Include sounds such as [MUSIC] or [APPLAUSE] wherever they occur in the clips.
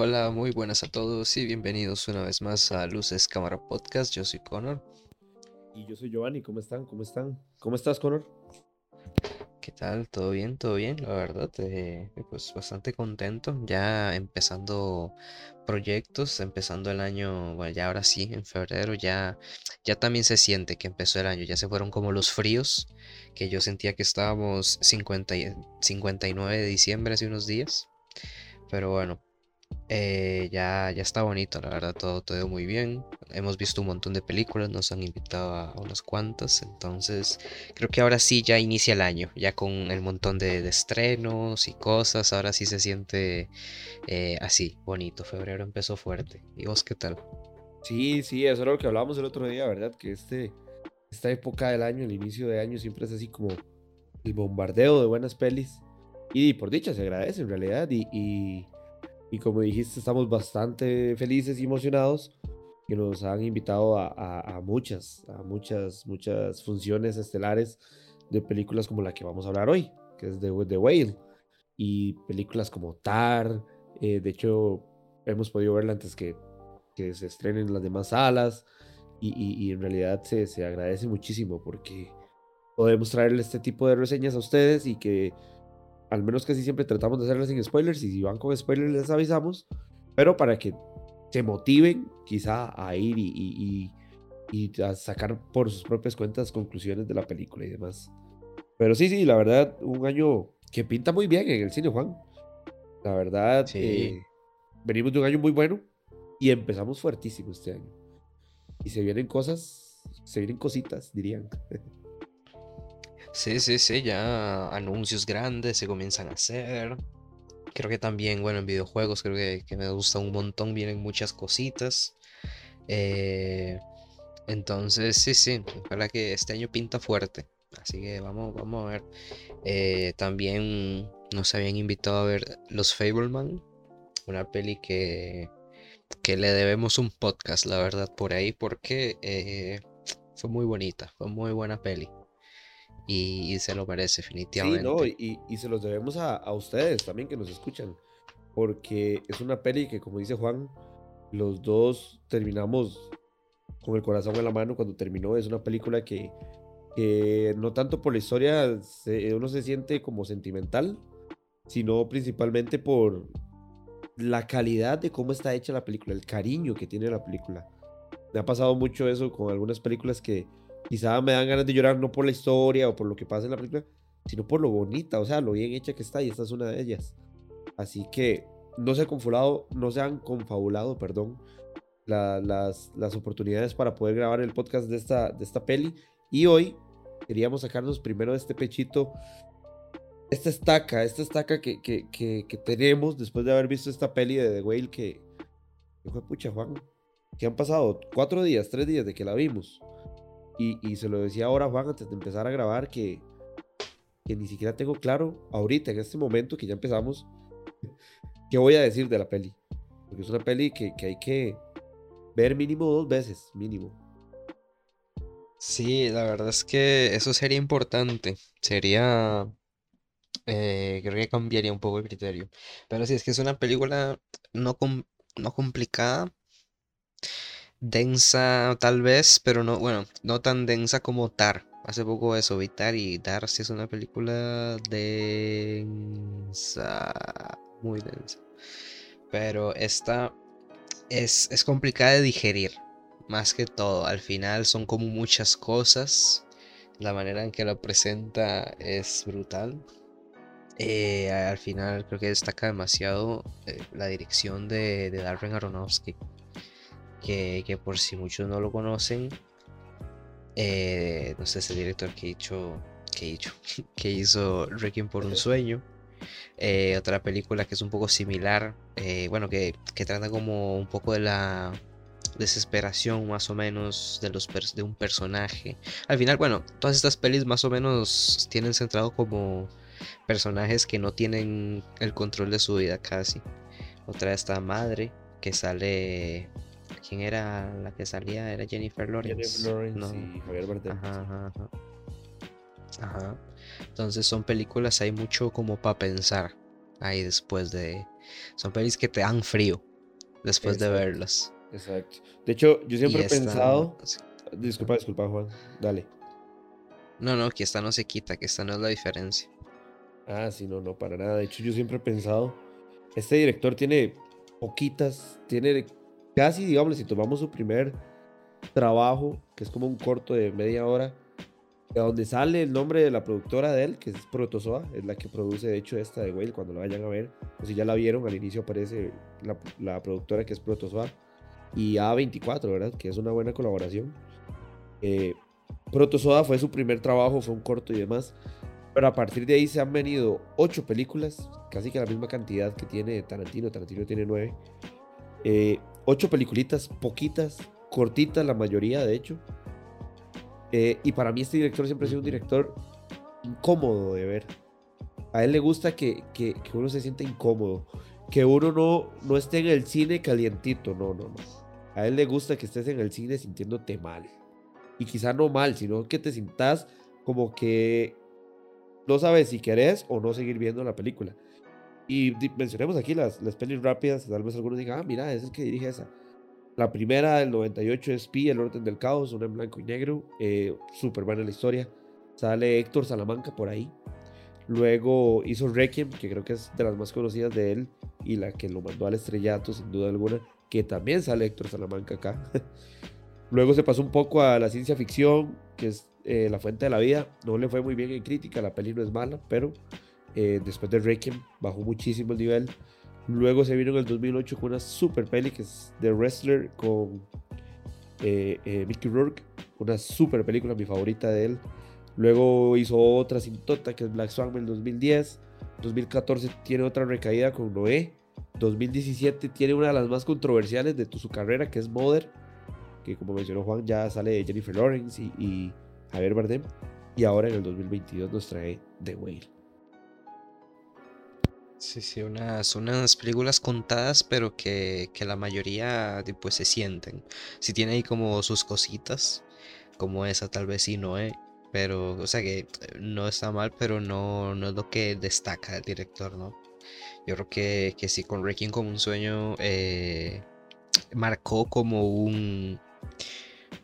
Hola, muy buenas a todos y bienvenidos una vez más a Luces Cámara Podcast. Yo soy Connor. Y yo soy Giovanni, ¿cómo están? ¿Cómo están? ¿Cómo estás, Connor? ¿Qué tal? ¿Todo bien? ¿Todo bien? La verdad, eh, pues bastante contento. Ya empezando proyectos, empezando el año, bueno, ya ahora sí, en febrero ya, ya también se siente que empezó el año. Ya se fueron como los fríos, que yo sentía que estábamos 50 y- 59 de diciembre hace unos días. Pero bueno, Eh, ya, ya está bonito, la verdad, todo, todo muy bien. Hemos visto un montón de películas, nos han invitado a unas cuantas, entonces creo que ahora sí ya inicia el año, ya con el montón de, de estrenos y cosas, ahora sí se siente eh, así, bonito. Febrero empezó fuerte. ¿Y vos qué tal? Sí, sí, eso era lo que hablábamos el otro día, ¿verdad? Que este, esta época del año, el inicio de año, siempre es así como el bombardeo de buenas pelis. Y por dicha se agradece en realidad. Y, y, y como dijiste, estamos bastante felices y emocionados que nos han invitado a, a- a muchas, a muchas, muchas funciones estelares de películas como la que vamos a hablar hoy, que es The, The Whale. Y películas como Tar, eh, de hecho, hemos podido verla antes que, que se estrenen en las demás salas. Y, y- y en realidad se, se agradece muchísimo porque podemos traerle este tipo de reseñas a ustedes y que al menos casi siempre tratamos de hacerlas sin spoilers y si van con spoilers les avisamos, pero para que se motiven quizá a ir y, y- y- y a sacar por sus propias cuentas conclusiones de la película y demás. Pero sí, sí, la verdad, un año que pinta muy bien en el cine, Juan. La verdad, Sí. eh, venimos de un año muy bueno y empezamos fuertísimo este año. Y se vienen cosas, se vienen cositas, dirían. [LAUGHS] Sí, sí, sí, ya anuncios grandes se comienzan a hacer. Creo que también, bueno, en videojuegos creo que, que me gusta un montón, vienen muchas cositas. Eh, entonces, sí, sí, ojalá que este año pinta fuerte. Así que vamos, vamos a ver. Eh, también nos habían invitado a ver Los Fableman, una peli que, que le debemos un podcast, la verdad, por ahí, porque eh, fue muy bonita, fue muy buena peli. Y, y se lo merece, Sí, definitivamente. no, y, y- y se los debemos a, a ustedes también que nos escuchan, porque es una peli que, como dice Juan, los dos terminamos con el corazón en la mano cuando terminó. Es una película que, que no tanto por la historia se- uno se siente como sentimental, sino principalmente por la calidad de cómo está hecha la película, el cariño que tiene la película. Me ha pasado mucho eso con algunas películas que quizá me dan ganas de llorar no por la historia o por lo que pasa en la película, sino por lo bonita, o sea, lo bien hecha que está y esta es una de ellas. Así que no se confabulado, no se han confabulado, perdón, la- las, las oportunidades para poder grabar el podcast de esta, de esta peli. Y hoy queríamos sacarnos primero de este pechito, esta estaca, esta estaca que, que, que, que tenemos después de haber visto esta peli de The Whale que, que fue pucha, Juan, que han pasado cuatro días, tres días de que la vimos. Y, y se lo decía ahora, Juan, antes de empezar a grabar, que, que ni siquiera tengo claro ahorita, en este momento que ya empezamos, [LAUGHS] qué voy a decir de la peli. Porque es una peli que, que hay que ver mínimo dos veces, mínimo. Sí, la verdad es que eso sería importante. Sería, eh, creo que cambiaría un poco el criterio. Pero sí, es que es una película no, com- no complicada, densa tal vez, pero no, bueno, no tan densa como Tar. Hace poco eso, vi Tar y Tar sí es una película densa, muy densa. Pero esta es, es complicada de digerir, más que todo. Al final son como muchas cosas. La manera en que lo presenta es brutal. Eh, al final creo que destaca demasiado eh, la dirección de, de Darren Aronofsky, que, que por si muchos no lo conocen, eh, no sé, es el director que hizo, que hizo, [LAUGHS] que hizo Requiem por un sueño. Eh, otra película que es un poco similar, eh, bueno, que, que trata como un poco de la desesperación más o menos de, los de un personaje. Al final, bueno, todas estas pelis más o menos tienen centrado como personajes que no tienen el control de su vida casi. Otra esta madre que sale... ¿Quién era la que salía? Era Jennifer Lawrence. Jennifer Lawrence No. y Javier Bardem. Ajá, ajá, ajá. Ajá. Entonces son películas, hay mucho como para pensar ahí después de, son pelis que te dan frío después de verlas. Exacto. De hecho, yo siempre he pensado... Disculpa, disculpa, Juan. Dale. No, no, que esta no se quita, que esta no es la diferencia. Ah, sí, no, no, para nada. De hecho, yo siempre he pensado, este director tiene poquitas, tiene casi, digamos, si tomamos su primer trabajo, que es como un corto de media hora, de donde sale el nombre de la productora de él, que es Protozoa, es la que produce de hecho esta de Whale, cuando la vayan a ver, o si ya la vieron, al inicio aparece la, la productora que es Protozoa, y A24, ¿verdad? Que es una buena colaboración. Eh, Protozoa fue su primer trabajo, fue un corto y demás, pero a partir de ahí se han venido ocho películas, casi que la misma cantidad que tiene Tarantino, Tarantino tiene nueve. Eh, ocho peliculitas, poquitas, cortitas la mayoría de hecho. Eh, y para mí este director siempre ha sido un director incómodo de ver. A él le gusta que, que, que uno se sienta incómodo, que uno no, no esté en el cine calientito, no, no, no. A él le gusta que estés en el cine sintiéndote mal. Y quizá no mal, sino que te sientas como que no sabes si querés o no seguir viendo la película. Y mencionemos aquí las, las pelis rápidas, tal vez algunos digan, ah, mira, es el que dirige esa. La primera del 98 es Pi, El Orden del Caos, una en blanco y negro, eh, súper buena la historia. Sale Héctor Salamanca por ahí. Luego hizo Requiem, que creo que es de las más conocidas de él y la que lo mandó al estrellato, sin duda alguna, que también sale Héctor Salamanca acá. [LAUGHS] Luego se pasó un poco a la ciencia ficción, que es eh, La Fuente de la Vida. No le fue muy bien en crítica, la peli no es mala, pero eh, después de Requiem bajó muchísimo el nivel. Luego se vino en el 2008 con una super peli que es The Wrestler con eh, eh, Mickey Rourke, una super película, mi favorita de él. Luego hizo otra sin tota que es Black Swan en el 2010. 2014 tiene otra recaída con Noé. 2017 tiene una de las más controversiales de su carrera que es Mother, que como mencionó Juan ya sale Jennifer Lawrence y, y Javier Bardem. Y ahora en el 2022 nos trae The Whale. Sí, sí, unas, unas películas contadas, pero que, que la mayoría pues se sienten. Si tiene ahí como sus cositas, como esa tal vez sí no es, pero, o sea que eh, no está mal, pero no, no es lo que destaca el director, ¿no? Yo creo que, que sí, con Requiem como un sueño eh, marcó como un,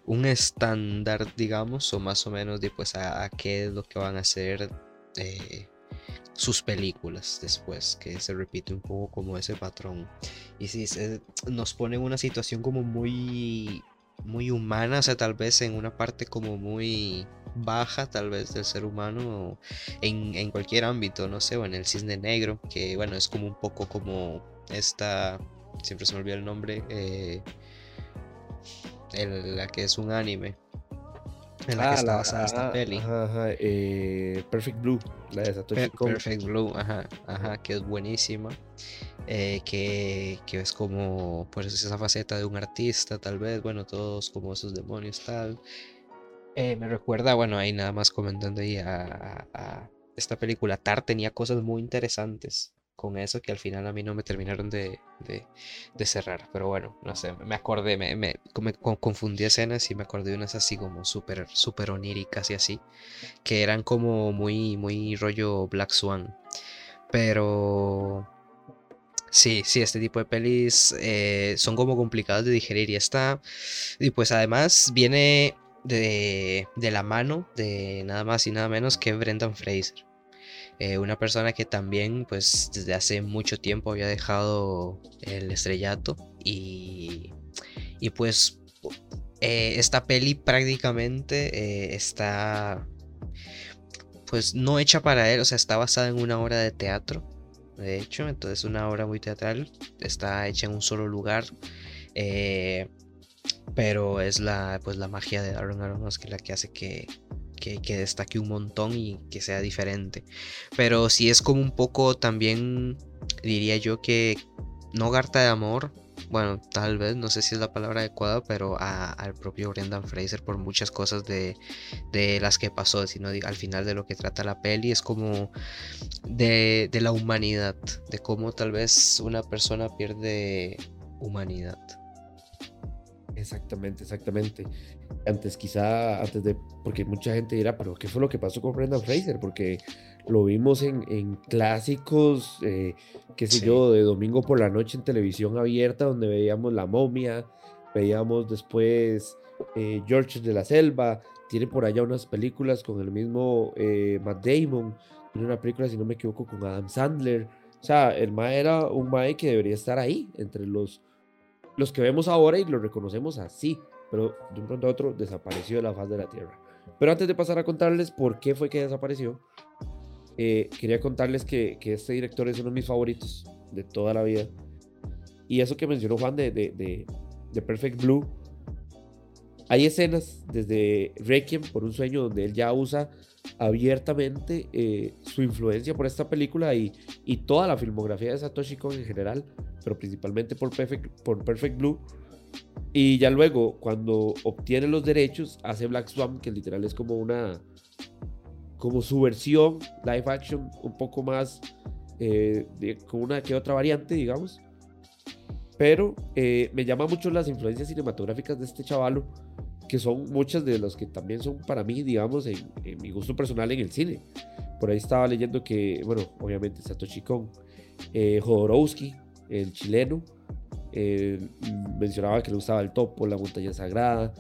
un estándar, digamos, o más o menos de pues a, qué es lo que van a hacer eh, sus películas después, que se repite un poco como ese patrón. Y si nos pone en una situación como muy, muy humana, o sea, tal vez en una parte como muy baja, tal vez del ser humano, en, en cualquier ámbito, no sé, o en el cisne negro, que bueno, es como un poco como esta, siempre se me olvida el nombre, eh, la que es un anime en la que ah, está basada esta peli. Eh, Perfect Blue, la de Satoshi Perfect Blue, ajá, ajá, que es buenísima. Eh, que, que, es como pues esa faceta de un artista, tal vez, bueno, todos como esos demonios, tal. Eh, me recuerda, bueno, ahí nada más comentando ahí a, a esta película. Tar tenía cosas muy interesantes con eso que al final a mí no me terminaron de, cerrar. Pero bueno, no sé, me acordé, me, me, confundí escenas y me acordé de unas así como súper, súper oníricas y así, que eran como muy, muy rollo Black Swan. Pero... Sí, sí, este tipo de pelis eh, son como complicadas de digerir y está... Y pues además viene de, de la mano de nada más y nada menos que Brendan Fraser. Eh, una persona que también pues desde hace mucho tiempo había dejado el estrellato y, y pues eh, esta peli prácticamente eh, está pues no hecha para él, o sea, está basada en una obra de teatro, de hecho, entonces una obra muy teatral, está hecha en un solo lugar, pero es la pues la magia de Aaron Aronofsky la que hace que, que, destaque un montón y que sea diferente. Pero si es como un poco también, diría yo que no garta de amor. Bueno, tal vez, no sé si es la palabra adecuada, pero al propio Brendan Fraser por muchas cosas de, de, las que pasó, sino al final de lo que trata la peli es como de, de la humanidad, de cómo tal vez una persona pierde humanidad. Exactamente, exactamente. Antes, quizá, antes de. Porque mucha gente dirá, pero ¿qué fue lo que pasó con Brendan Fraser? Porque lo vimos en, clásicos, eh, qué sé yo, de domingo por la noche en televisión abierta, donde veíamos La momia, veíamos después eh, George de la Selva, tiene por allá unas películas con el mismo eh, Matt Damon, tiene una película, si no me equivoco, con Adam Sandler. O sea, el Mae era un Mae que debería estar ahí, entre los, los que vemos ahora y lo reconocemos así, pero de un pronto a otro desapareció de la faz de la Tierra. Pero antes de pasar a contarles por qué fue que desapareció, eh, quería contarles que, que, este director es uno de mis favoritos de toda la vida. Y eso que mencionó Juan de, de, de, Perfect Blue, hay escenas desde Requiem por un sueño donde él ya usa abiertamente eh, su influencia por esta película y, y, toda la filmografía de Satoshi Kon en general, pero principalmente por Perfect, por Perfect Blue. Y ya luego, cuando obtiene los derechos, hace Black Swan, que literal es como una, como su versión live action un poco más eh, con una que otra variante, digamos. Pero eh, me llama mucho las influencias cinematográficas de este chavalo, que son muchas de las que también son para mí, digamos, en, mi gusto personal en el cine. Por ahí estaba leyendo que, bueno, obviamente Satoshi Kon, eh, Jodorowsky, el chileno, eh, mencionaba que le gustaba el topo, la montaña sagrada.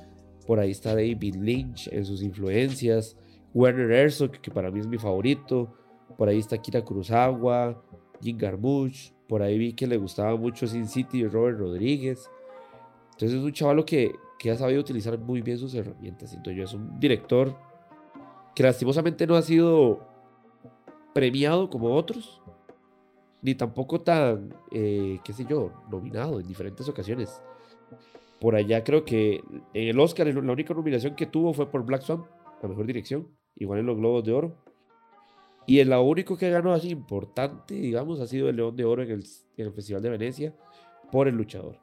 Por ahí está David Lynch en sus influencias. Werner Herzog, que para mí es mi favorito. Por ahí está Kira Kurosawa, Jim Garmuch. Por ahí vi que le gustaba mucho Sin City de Robert Rodríguez. Entonces es un chaval que, que ha sabido utilizar muy bien sus herramientas. Yo, es un director que lastimosamente no ha sido premiado como otros, ni tampoco tan, eh, qué sé yo, nominado en diferentes ocasiones. Por allá creo que en el Oscar la única nominación que tuvo fue por Black Swan, la mejor dirección igual en los Globos de Oro. Y el único que ganó así importante, digamos, ha sido el León de Oro en el, Festival de Venecia por el luchador.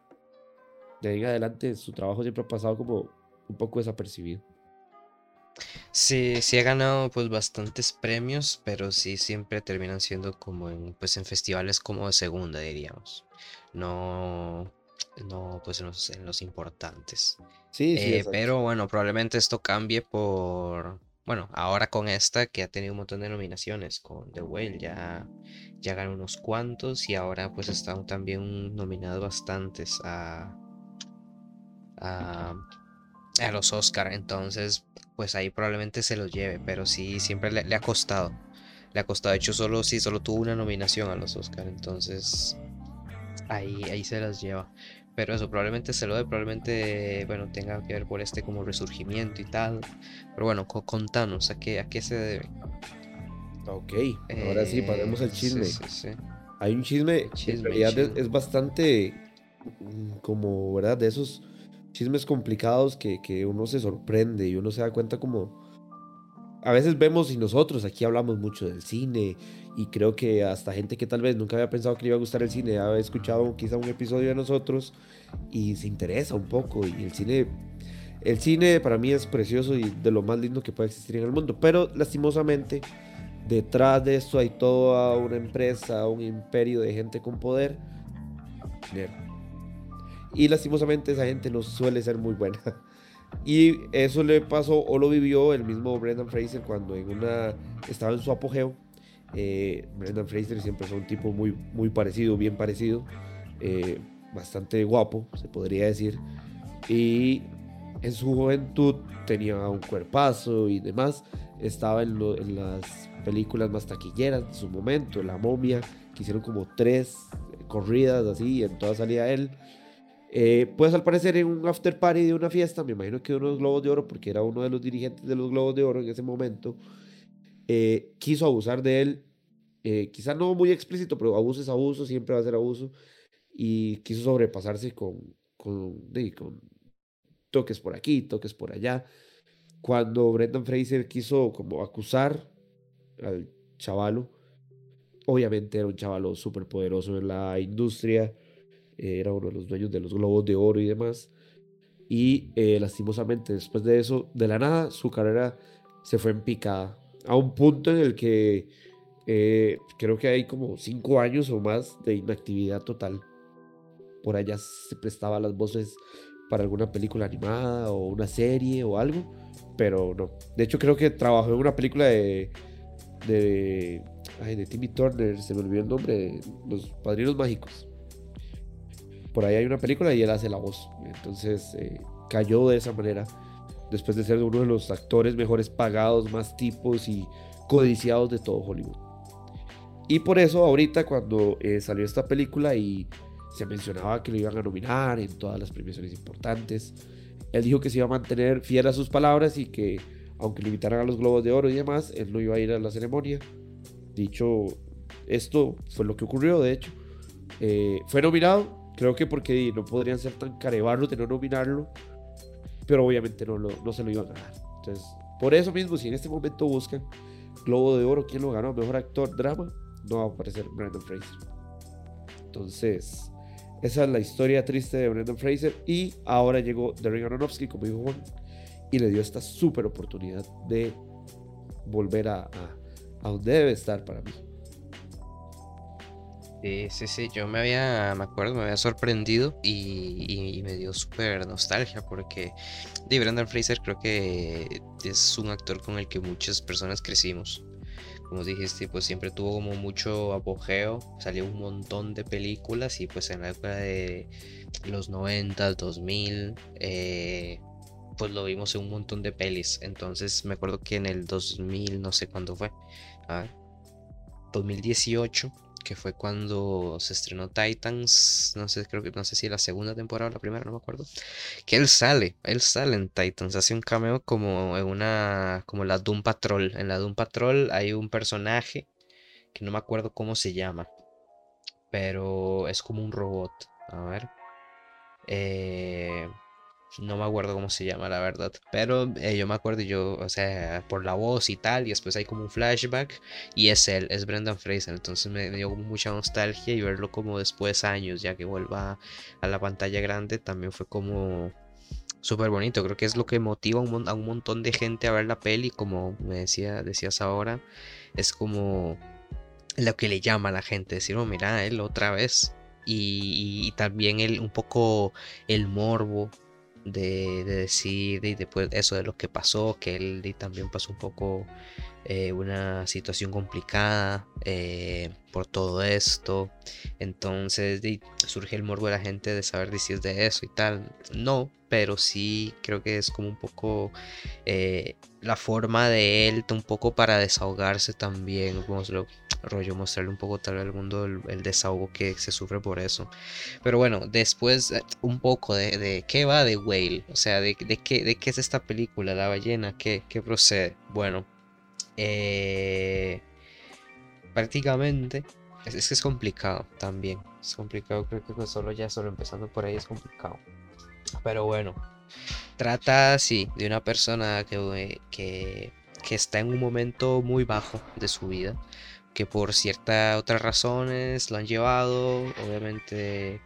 De ahí en adelante su trabajo siempre ha pasado como un poco desapercibido. Sí, sí ha ganado pues bastantes premios, pero sí siempre terminan siendo como en, pues en festivales como de segunda, diríamos. No, no pues en los, en los importantes. Sí, sí. Eh, pero bueno, probablemente esto cambie por, bueno, ahora con esta que ha tenido un montón de nominaciones, con The Whale ya, ya ganó unos cuantos y ahora pues están también nominados bastantes a, a, los Oscar, entonces pues ahí probablemente se los lleve, pero sí, siempre le, ha costado, le ha costado, de hecho solo sí, solo tuvo una nominación a los Oscar, entonces ahí, ahí se las lleva. Pero eso, probablemente se lo dé, probablemente, bueno, tenga que ver por este como resurgimiento y tal. Pero bueno, contanos, ¿a qué, a qué se debe? Ok, ahora sí, pasemos el eh, chisme. Hay un chisme, que en realidad Es, bastante mm, como, ¿verdad? De esos chismes complicados que, que uno se sorprende y uno se da cuenta como a veces vemos y nosotros aquí hablamos mucho del cine y creo que hasta gente que tal vez nunca había pensado que le iba a gustar el cine, ha escuchado quizá un episodio de nosotros y se interesa un poco y el cine el cine para mí es precioso y de lo más lindo que puede existir en el mundo, pero lastimosamente detrás de esto hay toda una empresa, un imperio de gente con poder. Y lastimosamente esa gente no suele ser muy buena. [LAUGHS] Y eso le pasó o lo vivió el mismo Brendan Fraser cuando en una estaba en su apogeo. Eh, Brendan Fraser siempre fue un tipo muy, muy parecido, bien parecido, eh, bastante guapo, se podría decir. Y en su juventud tenía un cuerpazo y demás. Estaba en, en las películas más taquilleras de su momento, La momia, que hicieron como tres corridas así, y en todas salía él. Eh, pues al parecer en un after party de una fiesta, me imagino que de unos globos de oro, porque era uno de los dirigentes de los globos de oro en ese momento, eh, quiso abusar de él, eh, quizá no muy explícito, pero abuso es abuso, siempre va a ser abuso, y quiso sobrepasarse con, con, con toques por aquí, toques por allá. Cuando Brendan Fraser quiso como acusar al chavalo, obviamente era un chavalo súper poderoso en la industria, era uno de los dueños de los globos de oro y demás. Y eh, lastimosamente después de eso, de la nada, su carrera se fue en picada. A un punto en el que eh, creo que hay como cinco años o más de inactividad total. Por allá se prestaba las voces para alguna película animada o una serie o algo, pero no. De hecho creo que trabajó en una película de, de, ay, de Timmy Turner, se me olvidó el nombre, Los Padrinos Mágicos. Por ahí hay una película y él hace la voz. Entonces eh, cayó de esa manera, después de ser uno de los actores mejores pagados, más tipos y codiciados de todo Hollywood. Y por eso ahorita cuando eh, salió esta película y se mencionaba que lo iban a nominar en todas las premiaciones importantes, él dijo que se iba a mantener fiel a sus palabras y que aunque limitaran a los globos de oro y demás, él no iba a ir a la ceremonia. Dicho esto, fue lo que ocurrió, de hecho. Eh, fue nominado, creo que porque no podrían ser tan carebarros de no nominarlo, pero obviamente no, no se lo iban a ganar. Entonces, por eso mismo, si en este momento buscan Globo de Oro, ¿quién lo ganó? Mejor actor drama, no va a aparecer Brandon Fraser. Entonces, esa es la historia triste de Brandon Fraser. Y ahora llegó Darren Aronofsky, como dijo Juan, y le dio esta súper oportunidad de volver a, a, donde debe estar para mí. Sí, sí, sí, yo me había, me acuerdo, me había sorprendido y, me dio súper nostalgia porque de Brandon Fraser creo que es un actor con el que muchas personas crecimos como dijiste, pues siempre tuvo como mucho apogeo, salió un montón de películas y pues en la época de los 90, 2000, eh, pues lo vimos en un montón de pelis. Entonces me acuerdo que en el 2000, no sé cuándo fue, 2018 que fue cuando se estrenó Titans, no sé, creo que no sé si la segunda temporada o la primera, no me acuerdo. Que él sale, él sale en Titans, hace un cameo como en una como la Doom Patrol. En la Doom Patrol hay un personaje que no me acuerdo cómo se llama, pero es como un robot. A ver. Eh no me acuerdo cómo se llama, la verdad. Pero eh, yo me acuerdo, yo, o sea, por la voz y tal. Y después hay como un flashback. Y es él, es Brendan Fraser. Entonces me, dio mucha nostalgia. Y verlo como después años, ya que vuelva a la pantalla grande, también fue como súper bonito. Creo que es lo que motiva a un, montón de gente a ver la peli. Como me decía, decías ahora. Es como lo que le llama a la gente. Decir, oh, mira, él otra vez. Y, y, también el, un poco el morbo de, decir y después eso de lo que pasó, que él también pasó un poco eh, una situación complicada eh, por todo esto. Entonces surge el morbo de la gente de saber si es de eso y tal. No, pero sí creo que es como un poco eh, la forma de él, un poco para desahogarse también. Como lo, rollo mostrarle un poco tal vez al mundo el, desahogo que se sufre por eso. Pero bueno, después un poco de, qué va de Whale, o sea, de, qué, de qué es esta película, la ballena, qué, qué procede. Bueno, eh, prácticamente es, que es complicado también. Es complicado, creo que solo ya solo empezando por ahí es complicado. Pero bueno, trata así de una persona que, que, que está en un momento muy bajo de su vida que por ciertas otras razones lo han llevado, obviamente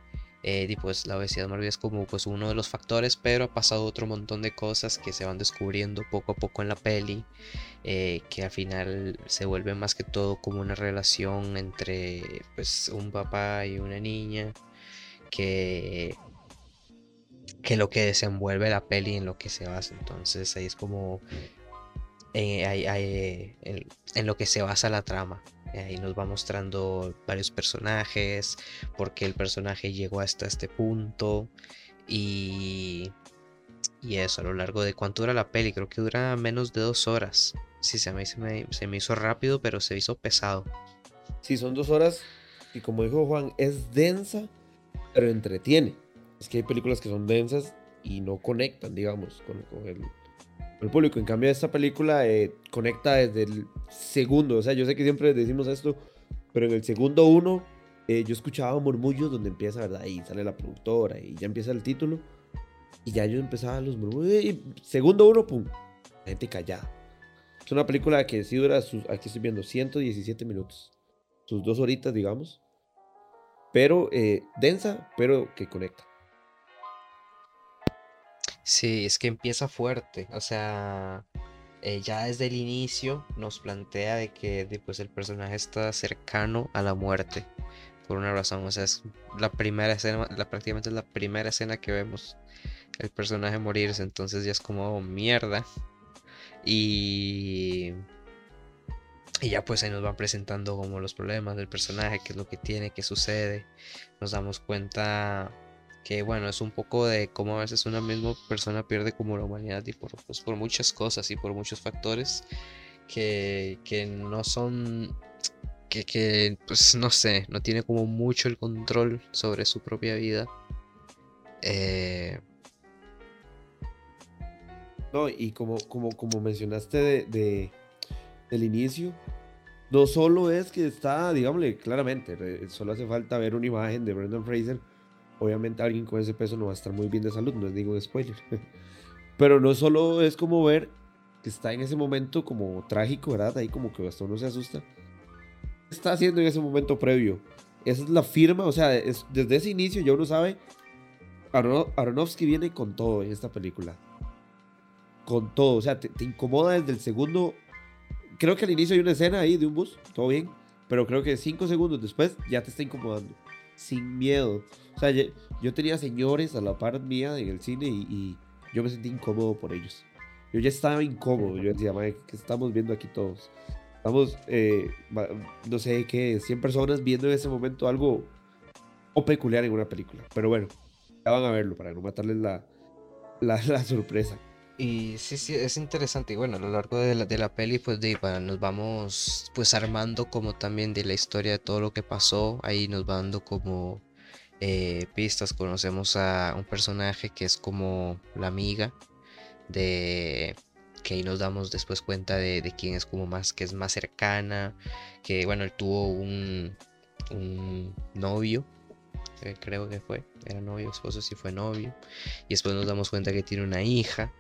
eh, pues la obesidad mórbida es como pues uno de los factores, pero ha pasado otro montón de cosas que se van descubriendo poco a poco en la peli, eh, que al final se vuelve más que todo como una relación entre pues un papá y una niña, que que lo que desenvuelve la peli en lo que se basa, entonces ahí es como en lo que se basa la trama. Ahí nos va mostrando varios personajes, por qué el personaje llegó hasta este punto y, y eso a lo largo de cuánto dura la peli. Creo que dura menos de dos horas. Sí, se me, se me, se me hizo rápido, pero se hizo pesado. Sí, son dos horas y como dijo Juan, es densa, pero entretiene. Es que hay películas que son densas y no conectan, digamos, con, con el, el público. En cambio, esta película eh, conecta desde el segundo. O sea, yo sé que siempre decimos esto, pero en el segundo uno, eh, yo escuchaba murmullos donde empieza, ¿verdad? Y sale la productora y ya empieza el título. Y ya yo empezaba los murmullos. Segundo uno, pum, la gente callada. Es una película que sí dura, sus, aquí estoy viendo, 117 minutos. Sus dos horitas, digamos. Pero eh, densa, pero que conecta. Sí, es que empieza fuerte, o sea, eh, ya desde el inicio nos plantea de que pues, el personaje está cercano a la muerte, por una razón, o sea, es la primera escena, la, prácticamente es la primera escena que vemos el personaje morirse, entonces ya es como mierda. Y y ya pues ahí nos van presentando como los problemas del personaje, qué es lo que tiene, qué sucede. Nos damos cuenta que bueno, es un poco de cómo a veces una misma persona pierde como la humanidad y por, pues, por muchas cosas y por muchos factores que, que no son, que, que pues no sé, no tiene como mucho el control sobre su propia vida. Eh, no, y como, como, como mencionaste de, del inicio, no solo es que está, digámosle claramente, solo hace falta ver una imagen de Brendan Fraser obviamente alguien con ese peso no va a estar muy bien de salud, no es ningún spoiler. [LAUGHS] Pero no solo es como ver que está en ese momento como trágico, ¿verdad? Ahí como que hasta uno se asusta. ¿Qué está haciendo en ese momento previo? Esa es la firma, o sea, desde ese inicio ya uno sabe, Aronofsky viene con todo en esta película. Con todo, o sea, te, te incomoda desde el segundo. Creo que al inicio hay una escena ahí de un bus, todo bien, pero creo que cinco segundos después ya te está incomodando sin miedo. O sea, yo, tenía señores a la par mía en el cine y, yo me sentí incómodo por ellos. Yo ya estaba incómodo. Yo decía, madre, ¿qué estamos viendo aquí todos? Estamos, eh, no sé qué, 100 personas viendo en ese momento algo o peculiar en una película. Pero bueno, ya van a verlo para no matarles la, la, la sorpresa. Y sí, sí, es interesante. Y bueno, a lo largo de la, de la peli, pues de, nos vamos pues armando como también de la historia de todo lo que pasó. Ahí nos va dando como eh, pistas. Conocemos a un personaje que es como la amiga de que ahí nos damos después cuenta de, de quién es como más, que es más cercana. Que bueno, él tuvo un, un novio eh, creo que fue, era novio, esposo, si fue novio. Y después nos damos cuenta que tiene una hija.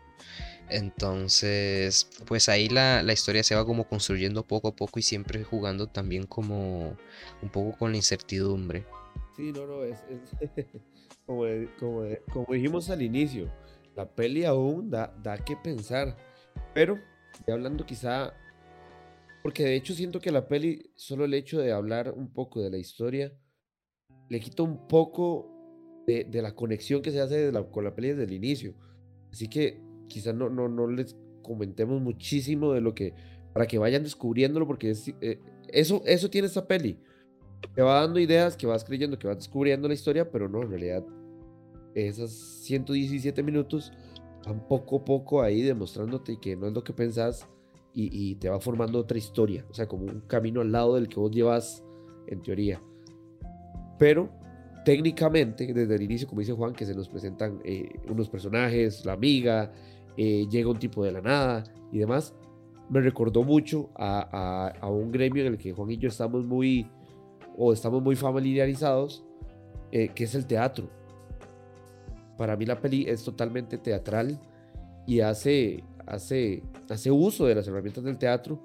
Entonces, pues ahí la, historia se va como construyendo poco a poco y siempre jugando también como un poco con la incertidumbre. Sí, no, no, es, [LAUGHS] como, dijimos al inicio, la peli aún da, da que pensar, pero ya hablando quizá, porque de hecho siento que la peli, solo el hecho de hablar un poco de la historia, le quita un poco de, la conexión que se hace con la peli desde el inicio. Así que quizás no, no, no les comentemos muchísimo de lo que, para que vayan descubriéndolo, porque eh, eso, eso tiene esta peli. Te va dando ideas que vas creyendo, que vas descubriendo la historia, pero no, en realidad, esas 117 minutos van poco a poco ahí demostrándote que no es lo que pensás y, y, te va formando otra historia, o sea, como un camino al lado del que vos llevas en teoría. Pero técnicamente, desde el inicio, como dice Juan, que se nos presentan eh, unos personajes, la amiga, eh, llega un tipo de la nada y demás, me recordó mucho a, un gremio en el que Juan y yo estamos muy, o estamos muy familiarizados, eh, que es el teatro. Para mí la peli es totalmente teatral y hace, hace, hace uso de las herramientas del teatro,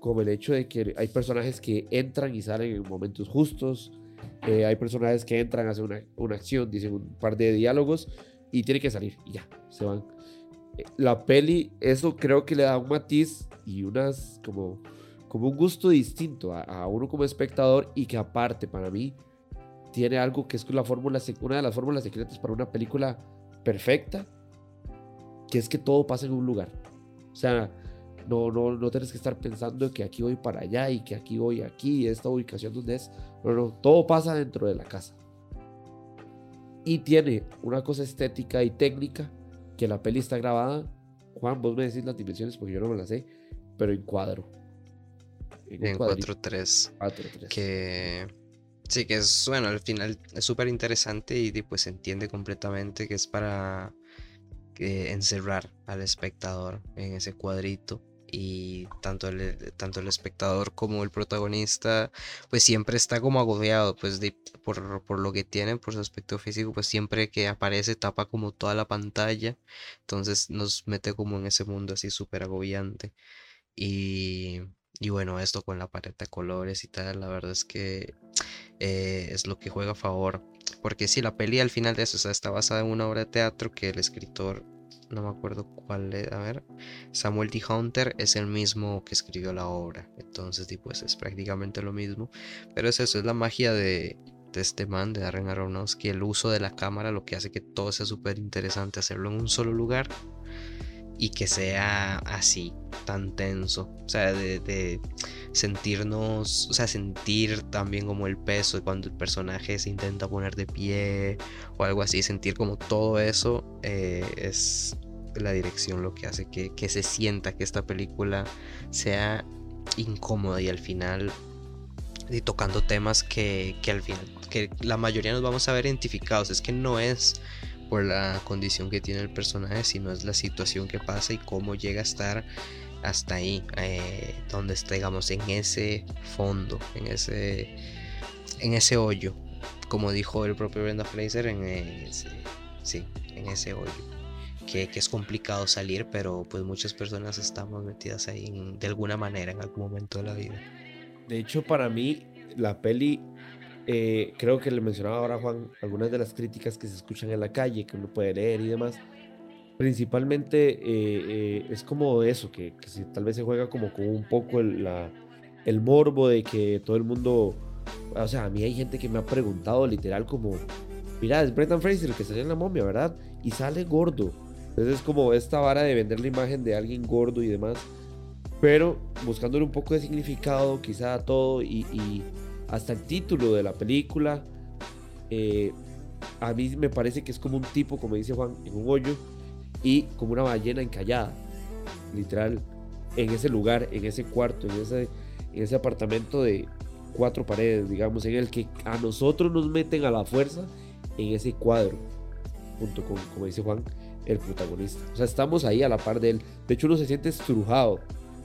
como el hecho de que hay personajes que entran y salen en momentos justos, eh, hay personajes que entran, hacen una, una acción, dicen un par de diálogos y tienen que salir y ya, se van la peli, eso creo que le da un matiz y unas como, como un gusto distinto a, uno como espectador y que aparte para mí tiene algo que es la fórmula, una de las fórmulas secretas para una película perfecta, que es que todo pasa en un lugar. O sea, no, no, no tienes que estar pensando que aquí voy para allá y que aquí voy aquí, esta ubicación donde es. No, no, todo pasa dentro de la casa. Y tiene una cosa estética y técnica que la peli está grabada. Juan, vos me decís las dimensiones porque yo no me las sé, pero en cuadro. En, 4-3. Que sí, que es bueno, al final es súper interesante y pues se entiende completamente que es para encerrar al espectador en ese cuadrito y tanto el, tanto el espectador como el protagonista pues siempre está como agobiado pues por, por, lo que tiene por su aspecto físico pues siempre que aparece tapa como toda la pantalla entonces nos mete como en ese mundo así súper agobiante. Y, y, bueno esto con la paleta de colores y tal la verdad es que eh, es lo que juega a favor porque si la peli al final de eso está basada en una obra de teatro que el escritor no me acuerdo cuál es, a ver, Samuel D. Hunter es el mismo que escribió la obra, entonces pues es prácticamente lo mismo, pero es eso, es la magia de, este man, de Darren Aronofsky, el uso de la cámara, lo que hace que todo sea súper interesante, hacerlo en un solo lugar y que sea así, tan tenso. O sea, de, sentirnos, o sea, sentir también como el peso cuando el personaje se intenta poner de pie o algo así, sentir como todo eso eh, es la dirección lo que hace que, que se sienta que esta película sea incómoda y al final y tocando temas que, que, al final que la mayoría nos vamos a ver identificados es que no es por la condición que tiene el personaje sino es la situación que pasa y cómo llega a estar hasta ahí eh, donde está digamos en ese fondo en ese en ese hoyo como dijo el propio Brenda Fraser en ese, sí en ese hoyo que, que, es complicado salir pero pues muchas personas estamos metidas ahí de alguna manera en algún momento de la vida. De hecho, para mí, la peli, eh, creo que le mencionaba ahora Juan, algunas de las críticas que se escuchan en la calle, que uno puede leer y demás, principalmente eh, eh, es como eso, que, si, tal vez se juega como con un poco el, la, el morbo de que todo el mundo, o sea, a mí hay gente que me ha preguntado literal como, mira, es Brendan Fraser el que sale en la momia, ¿verdad? Y sale gordo. Entonces es como esta vara de vender la imagen de alguien gordo y demás pero buscándole un poco de significado quizá a todo y, hasta el título de la película, eh, a mí me parece que es como un tipo, como dice Juan, en un hoyo y como una ballena encallada, literal, en ese lugar, en ese cuarto, en ese, en ese apartamento de cuatro paredes, digamos, en el que a nosotros nos meten a la fuerza en ese cuadro, junto con, como dice Juan, el protagonista. O sea, estamos ahí a la par de él. De hecho, uno se siente estrujado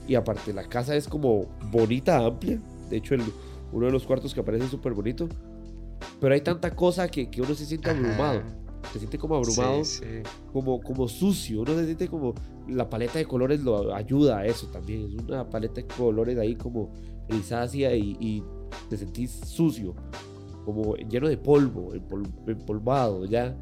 y aparte, la casa es como bonita, amplia. De hecho, el, uno de los cuartos que aparece súper bonito. Pero hay tanta cosa que, que uno se siente abrumado. Se siente como abrumado, Como, como sucio. Uno se siente como. La paleta de colores lo ayuda a eso también. Es una paleta de colores ahí como grisácea y, y te sentís sucio. Como lleno de polvo, empolvado ya.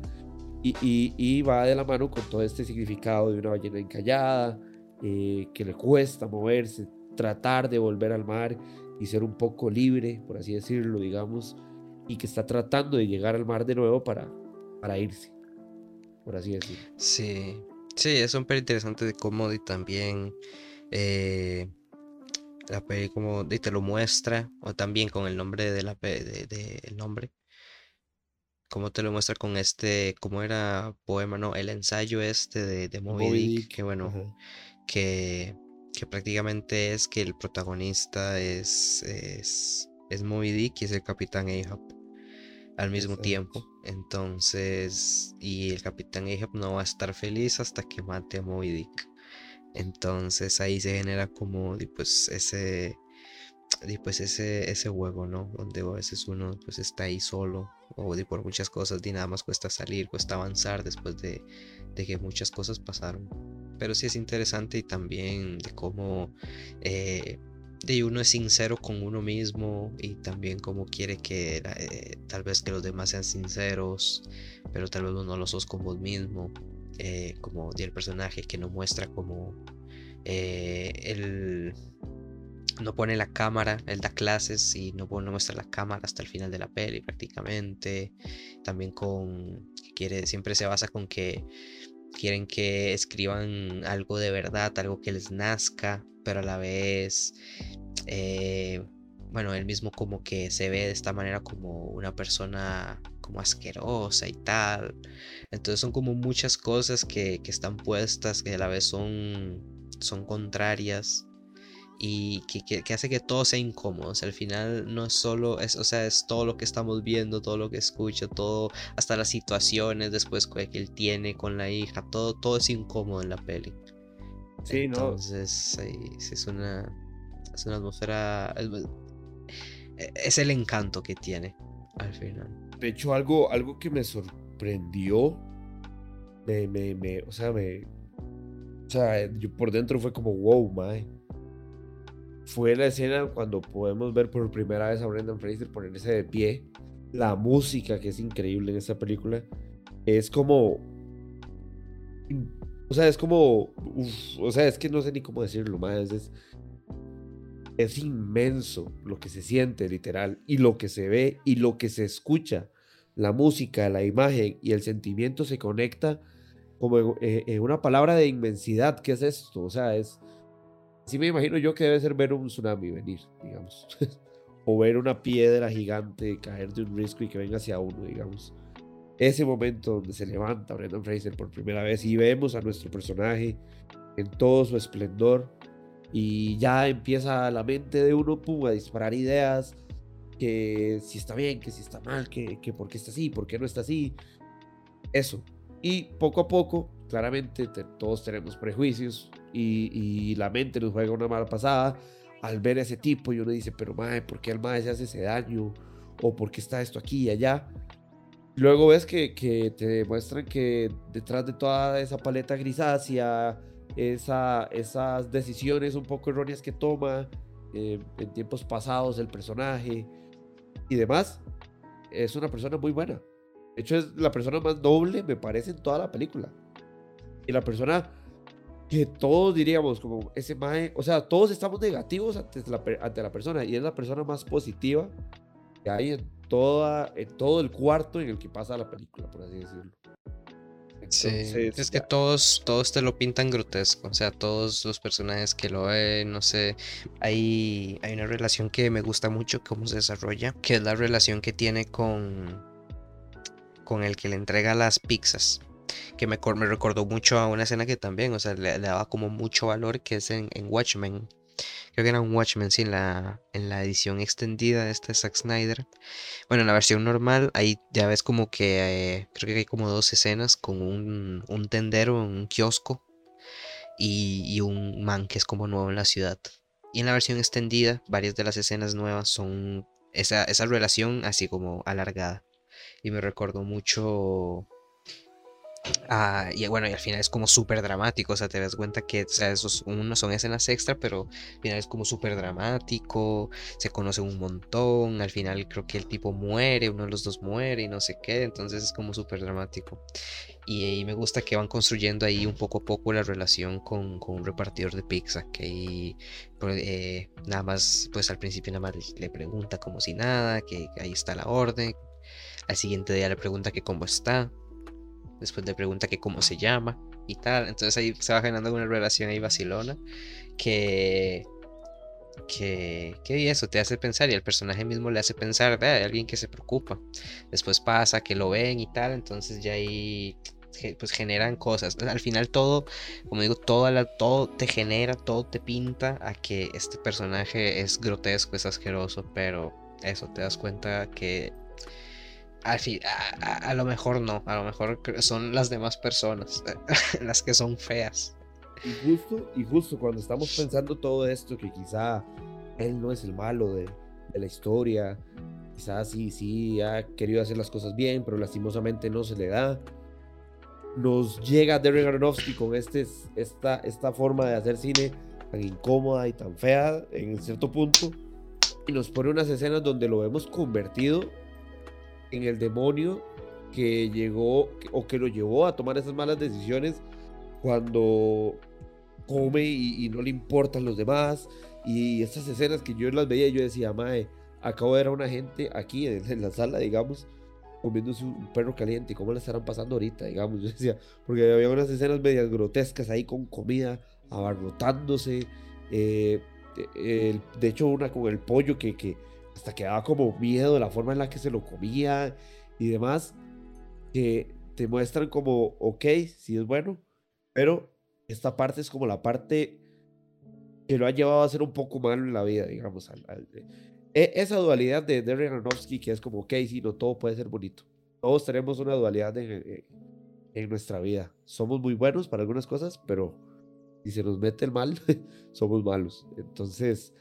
Y, y, y, va de la mano con todo este significado de una ballena encallada, eh, que le cuesta moverse, tratar de volver al mar y ser un poco libre, por así decirlo, digamos, y que está tratando de llegar al mar de nuevo para, para irse, por así decirlo. Sí, sí, es súper interesante de cómo y también eh, la peli como te lo muestra, o también con el nombre de la de, el nombre, cómo te lo muestra con este, cómo era poema, no, el ensayo este de, de Moby, Dick, que bueno, que, prácticamente es que el protagonista es, es, es Moby Dick y es el capitán Ahab al mismo tiempo. Entonces, y el capitán Ahab no va a estar feliz hasta que mate a Moby Dick. Entonces ahí se genera como pues ese pues ese ese juego, ¿no? Donde a veces uno pues está ahí solo o por muchas cosas y nada más cuesta salir, cuesta avanzar después de, de que muchas cosas pasaron. Pero sí es interesante y también de cómo eh, de uno es sincero con uno mismo y también cómo quiere que eh, tal vez que los demás sean sinceros, pero tal vez uno no lo sos con vos mismo. Eh, como el personaje que no muestra como el no pone la cámara, él da clases y no, no, muestra la cámara hasta el final de la peli prácticamente. También con quiere siempre se basa con que quieren que escriban algo de verdad, algo que les nazca, pero a la vez, eh, bueno, él mismo como que se ve de esta manera como una persona como asquerosa y tal. Entonces son como muchas cosas que, están puestas, que a la vez son, son contrarias y que, hace que todo sea incómodo. O sea, al final no es solo, es, o sea, es todo lo que estamos viendo, todo lo que escucha, todo, hasta las situaciones después que él tiene con la hija, todo, todo es incómodo en la peli. Sí, Entonces, es una, es una atmósfera, es, el encanto que tiene al final. De hecho, algo, algo que me sorprendió, me, me, me o sea, me, o sea, yo por dentro fue como, wow, mae fue la escena cuando podemos ver por primera vez a Brendan Fraser ponerse de pie. La música que es increíble en esta película es como. O sea, es como. o sea, es que no sé ni cómo decirlo más. Es, es inmenso lo que se siente, literal, y lo que se ve y lo que se escucha. La música, la imagen y el sentimiento se conecta como en, una palabra de inmensidad, ¿qué es esto? O sea, es, sí me imagino yo que debe ser ver un tsunami venir, digamos, [LAUGHS] o ver una piedra gigante caer de un risco y que venga hacia uno, digamos. Ese momento donde se levanta Brendan Fraser por primera vez y vemos a nuestro personaje en todo su esplendor y ya empieza la mente de uno pum, a disparar ideas que si está bien, que si está mal, que, que por qué está así, por qué no está así. Eso. Y poco a poco, claramente todos tenemos prejuicios y, la mente nos juega una mala pasada al ver a ese tipo y uno dice, pero madre, ¿por qué al madre se hace ese daño? ¿O por qué está esto aquí y allá? Luego ves que, que te demuestran que detrás de toda esa paleta grisácea, esa, esas decisiones un poco erróneas que toma eh, en tiempos pasados el personaje y demás, es una persona muy buena. De hecho, es la persona más noble, me parece, en toda la película. Y la persona que todos diríamos, como ese mae, o sea, todos estamos negativos ante la, ante la persona y es la persona más positiva que hay en, toda, en todo el cuarto en el que pasa la película, por así decirlo. Sí, es que todos, todos te lo pintan grotesco, o sea, todos los personajes que lo ven, no sé, hay, hay una relación que me gusta mucho cómo se desarrolla, que es la relación que tiene con, con el que le entrega las pizzas, que me, recordó mucho a una escena que también, o sea, le, daba como mucho valor, que es en, en Watchmen, Creo que era un Watchmen, sí, en la, en la edición extendida de este Zack Snyder. Bueno, en la versión normal, ahí ya ves como que eh, creo que hay como dos escenas con un, un tendero, un kiosco y, un man que es como nuevo en la ciudad. Y en la versión extendida, varias de las escenas nuevas son esa, esa relación así como alargada. Y me recordó mucho Ah, y bueno, y al final es como súper dramático, o sea, te das cuenta que o sea, esos unos son escenas extra, pero al final es como súper dramático, se conocen un montón, al final creo que el tipo muere, uno de los dos muere y no sé qué, entonces es como súper dramático. Y, me gusta que van construyendo ahí un poco a poco la relación con, con un repartidor de pizza, que ahí eh, nada más, pues al principio nada más le pregunta como si nada, que ahí está la orden, al siguiente día le pregunta que cómo está Después le pregunta que cómo se llama y tal. Entonces ahí se va generando una relación ahí vacilona que que, que eso te hace pensar y el personaje mismo le hace pensar, de alguien que se preocupa. Después pasa que lo ven y tal, entonces ya ahí pues generan cosas. Al final todo, como digo, todo, la, todo te genera, todo te pinta a que este personaje es grotesco, es asqueroso, pero eso te das cuenta que a, lo mejor no, a lo mejor son las demás personas [LAUGHS] las que son feas. Y justo, y justo cuando estamos pensando todo esto, que quizá él no es el malo de, de la historia, quizás sí, sí ha querido hacer las cosas bien, pero lastimosamente no se le da. Nos llega Derek Aronofsky con este, esta, esta forma de hacer cine tan incómoda y tan fea en cierto punto y nos pone unas escenas donde lo vemos convertido en el demonio que llegó o que lo llevó a tomar esas malas decisiones cuando come y, no le importan los demás. Y esas escenas que yo las veía, yo decía, Mae, acabo de ver a una gente aquí en, la sala, digamos, comiéndose un perro caliente. ¿Cómo le estarán pasando ahorita, digamos? [LAUGHS] Yo decía, porque había unas escenas medias grotescas ahí con comida, abarrotándose. Eh, de hecho, una con el pollo que hasta que daba como miedo la forma en la que se lo comía y demás, que te muestran como, ok, sí es bueno, pero esta parte es como la parte que lo ha llevado a ser un poco malo en la vida, digamos. E, esa dualidad de Darren Aronofsky que es como, ok, sí, no todo puede ser bonito. Todos tenemos una dualidad en, en nuestra vida. Somos muy buenos para algunas cosas, pero si se nos mete el mal, [LAUGHS] somos malos. Entonces,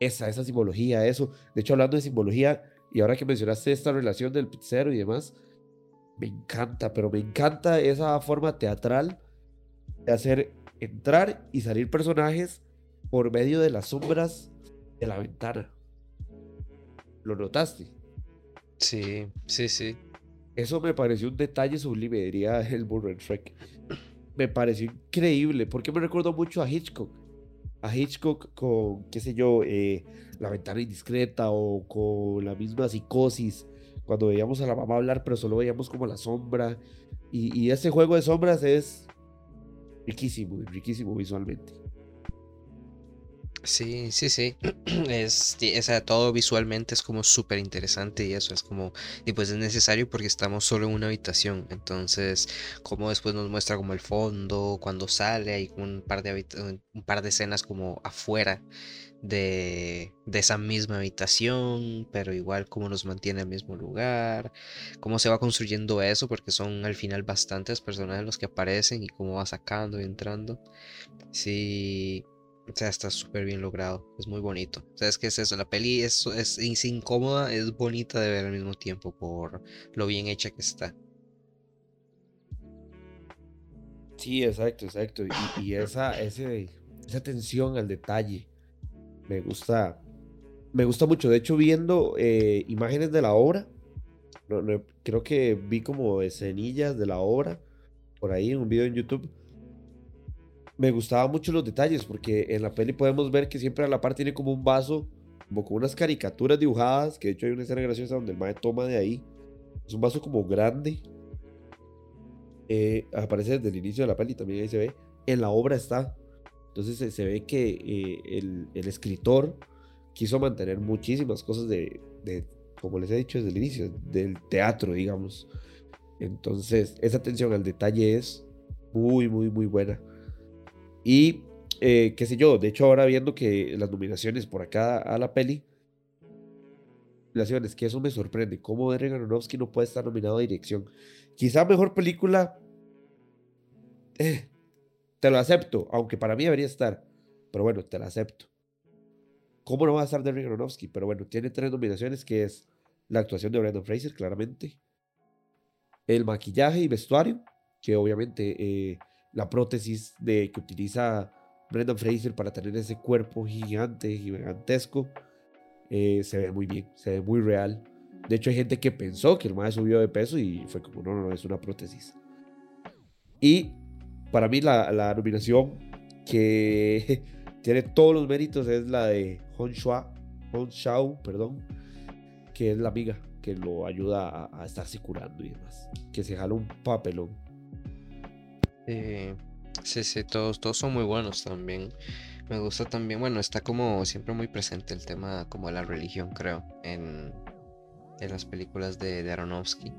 esa, esa simbología, eso. De hecho, hablando de simbología, y ahora que mencionaste esta relación del pizzero y demás, me encanta, pero me encanta esa forma teatral de hacer entrar y salir personajes por medio de las sombras de la ventana. ¿Lo notaste? Sí, sí, sí. Eso me pareció un detalle sublime, diría el burro Shrek. Me pareció increíble, porque me recordó mucho a Hitchcock a Hitchcock con, qué sé yo, eh, La ventana indiscreta o con la misma psicosis, cuando veíamos a la mamá hablar, pero solo veíamos como la sombra. Y, y ese juego de sombras es riquísimo, riquísimo visualmente. Sí, sí, sí. [CLEARS THROAT] Es, o todo visualmente es como súper interesante y eso es como, y pues es necesario porque estamos solo en una habitación. Entonces, como después nos muestra como el fondo, cuando sale, hay un par de, un par de escenas como afuera de, de esa misma habitación, pero igual como nos mantiene en el mismo lugar, cómo se va construyendo eso, porque son al final bastantes personajes los que aparecen y cómo va sacando y entrando. Sí, o sea, está súper bien logrado. Es muy bonito. ¿Sabes qué es eso? La peli es, es, incómoda, es bonita de ver al mismo tiempo por lo bien hecha que está. Sí, exacto, exacto. Y, esa, ese, esa atención al detalle me gusta. Me gusta mucho. De hecho, viendo eh, imágenes de la obra, creo que vi como escenillas de la obra por ahí en un video en YouTube me gustaban mucho los detalles, porque en la peli podemos ver que siempre a la par tiene como un vaso, como con unas caricaturas dibujadas, que de hecho hay una escena graciosa donde el mae toma de ahí. Es un vaso como grande. Eh, aparece desde el inicio de la peli, también ahí se ve. En la obra está. Entonces se, ve que eh, el, el, escritor quiso mantener muchísimas cosas de, de, como les he dicho desde el inicio, del teatro, digamos. Entonces, esa atención al detalle es muy, muy, muy buena. Y eh, qué sé yo, de hecho ahora viendo que las nominaciones por acá a la peli, que eso me sorprende, cómo Darren Aronofsky no puede estar nominado a dirección. Quizá mejor película, eh, te lo acepto, aunque para mí debería estar, pero bueno, te lo acepto. ¿Cómo no va a estar Darren Aronofsky? Pero bueno, tiene tres nominaciones, que es la actuación de Brandon Fraser, claramente, el maquillaje y vestuario, que obviamente... Eh, la prótesis de, que utiliza Brendan Fraser para tener ese cuerpo gigante, gigantesco, eh, se ve muy bien, se ve muy real. De hecho, hay gente que pensó que el maestro subió de peso y fue como, no, no, no, es una prótesis. Y para mí la, nominación que [LAUGHS] tiene todos los méritos es la de Hon, Shua, Shao, perdón, que es la amiga que lo ayuda a, a estarse curando y demás. Que se jala un papelón. Sí, sí, sí, todos, todos son muy buenos también. Me gusta también, bueno, está como siempre muy presente el tema como la religión, creo, en, las películas de, Aronofsky.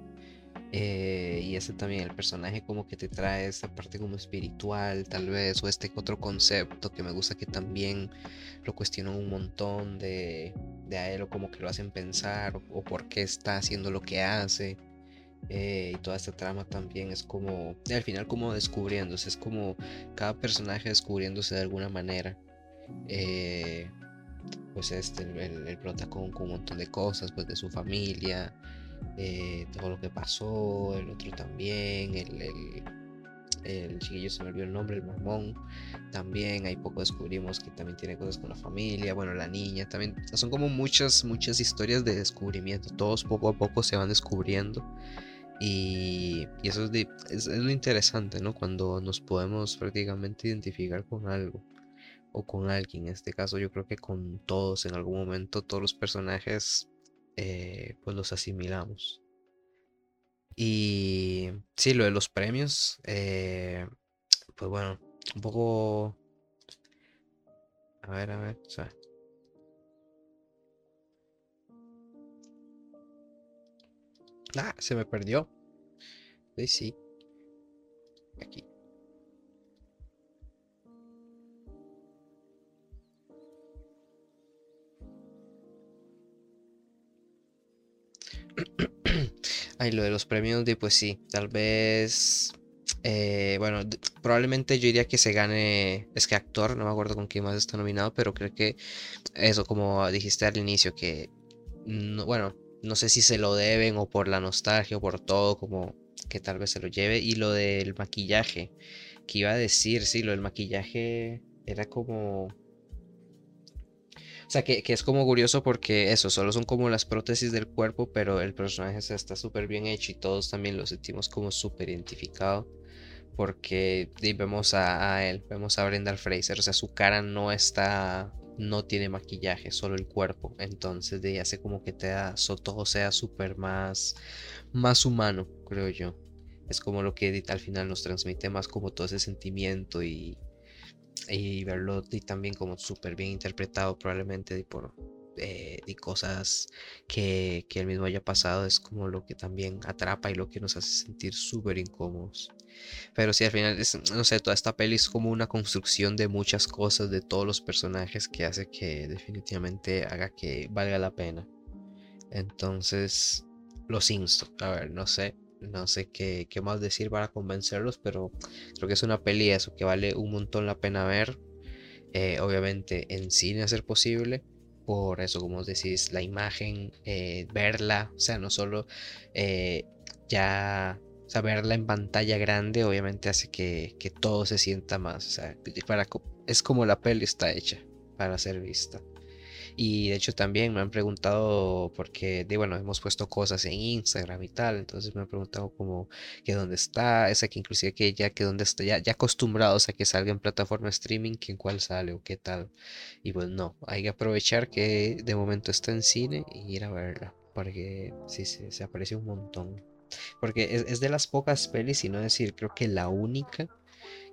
Eh, y ese también, el personaje como que te trae esta parte como espiritual, tal vez, o este otro concepto que me gusta que también lo cuestionan un montón de, de a él, o como que lo hacen pensar, o por qué está haciendo lo que hace. Eh, y toda esta trama también es como, al final como descubriéndose, es como cada personaje descubriéndose de alguna manera. Eh, pues este, el, el prota con, un montón de cosas, pues de su familia, eh, todo lo que pasó, el otro también, el, el, el, chiquillo se me olvidó el nombre, el mormón, también, ahí poco descubrimos que también tiene cosas con la familia, bueno, la niña, también, son como muchas, muchas historias de descubrimiento, todos poco a poco se van descubriendo. Y, eso es, lo interesante, ¿no? Cuando nos podemos prácticamente identificar con algo o con alguien. En este caso yo creo que con todos en algún momento, todos los personajes, eh, pues los asimilamos. Y sí, lo de los premios, eh, pues bueno, un poco... A ver, a ver, o sea, Ah, se me perdió. Sí, sí. Aquí. [CLEARS THROAT] Ay, lo de los premios de pues sí, tal vez eh, bueno, probablemente yo diría que se gane, es que actor, no me acuerdo con quién más está nominado, pero creo que eso, como dijiste al inicio, que, bueno, no sé si se lo deben o por la nostalgia o por todo, como que tal vez se lo lleve. Y lo del maquillaje, que iba a decir, sí, lo del maquillaje era como... O sea, que, es como curioso porque eso, solo son como las prótesis del cuerpo, pero el personaje está súper bien hecho y todos también lo sentimos como súper identificado porque vemos a, él, vemos a Brendan Fraser, o sea, su cara no está, no tiene maquillaje, solo el cuerpo, entonces de hace como que te da, todo sea súper más, más humano, creo yo. Es como lo que al final nos transmite más como todo ese sentimiento y, y verlo y también como súper bien interpretado probablemente por, eh, cosas que, que él mismo haya pasado es como lo que también atrapa y lo que nos hace sentir súper incómodos. Pero si al final, es, no sé, toda esta peli es como una construcción de muchas cosas, de todos los personajes que hace que definitivamente haga que valga la pena. Entonces, los insto. A ver, no sé, no sé qué, qué más decir para convencerlos, pero creo que es una peli eso que vale un montón la pena ver. Eh, obviamente en cine a ser posible por eso, como decís, la imagen, eh, verla, o sea, no solo eh, ya o verla en pantalla grande, obviamente hace que, que, todo se sienta más, o sea, para, es como la peli está hecha para ser vista. Y de hecho también me han preguntado, porque de, bueno, hemos puesto cosas en Instagram y tal, entonces me han preguntado como que dónde está, esa que inclusive que ya que dónde está, ya, ya acostumbrados a que salga en plataforma streaming, que en cuál sale o qué tal. Y pues no, hay que aprovechar que de momento está en cine y ir a verla, porque sí, sí se aparece un montón. Porque es, de las pocas pelis, y no decir, creo que la única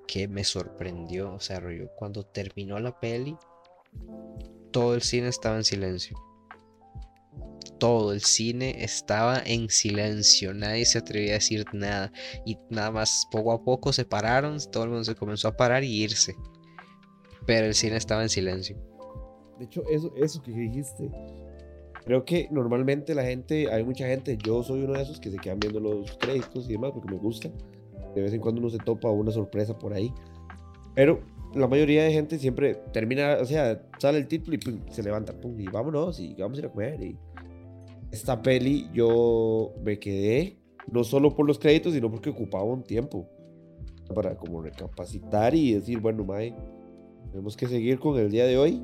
que me sorprendió, o sea, cuando terminó la peli, todo el cine estaba en silencio. Todo el cine estaba en silencio, nadie se atrevía a decir nada y nada más poco a poco se pararon, todo el mundo se comenzó a parar y irse. Pero el cine estaba en silencio. De hecho, eso, eso que dijiste, creo que normalmente la gente, hay mucha gente, yo soy uno de esos que se quedan viendo los créditos y demás porque me gusta. De vez en cuando uno se topa una sorpresa por ahí. Pero la mayoría de gente siempre termina, o sea, sale el título y se levanta, pum, y vámonos, y vamos a ir a comer. Y esta peli yo me quedé, no solo por los créditos, sino porque ocupaba un tiempo para como recapacitar y decir, bueno, Mae, tenemos que seguir con el día de hoy,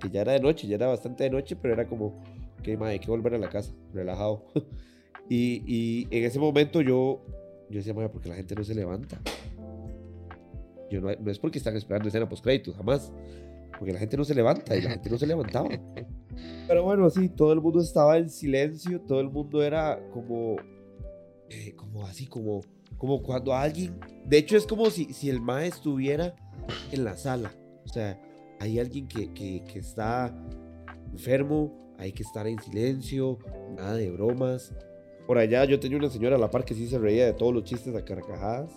que ya era de noche, ya era bastante de noche, pero era como, que hay que volver a la casa, relajado. [LAUGHS] y, y en ese momento yo, yo decía, Mae, porque la gente no se levanta no, es porque están esperando escena post créditos, jamás. Porque la gente no se levanta y la gente no se levantaba. [LAUGHS] Pero bueno, sí, todo el mundo estaba en silencio, todo el mundo era como, eh, como así, como, como cuando alguien, de hecho es como si, si el mae estuviera en la sala. O sea, hay alguien que, que, que está enfermo, hay que estar en silencio, nada de bromas. Por allá yo tenía una señora a la par que sí se reía de todos los chistes a carcajadas,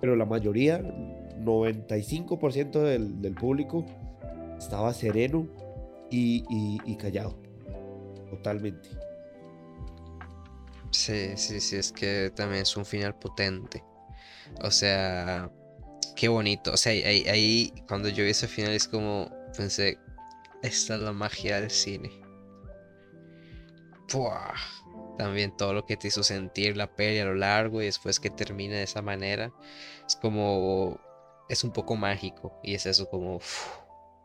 pero la mayoría 95% del, del, público estaba sereno y, callado. Totalmente. Sí, sí, sí, es que también es un final potente. O sea, qué bonito. O sea, ahí cuando yo vi ese final es como pensé, esta es la magia del cine. También todo lo que te hizo sentir la peli a lo largo y después que termina de esa manera. Es como es un poco mágico y es eso como,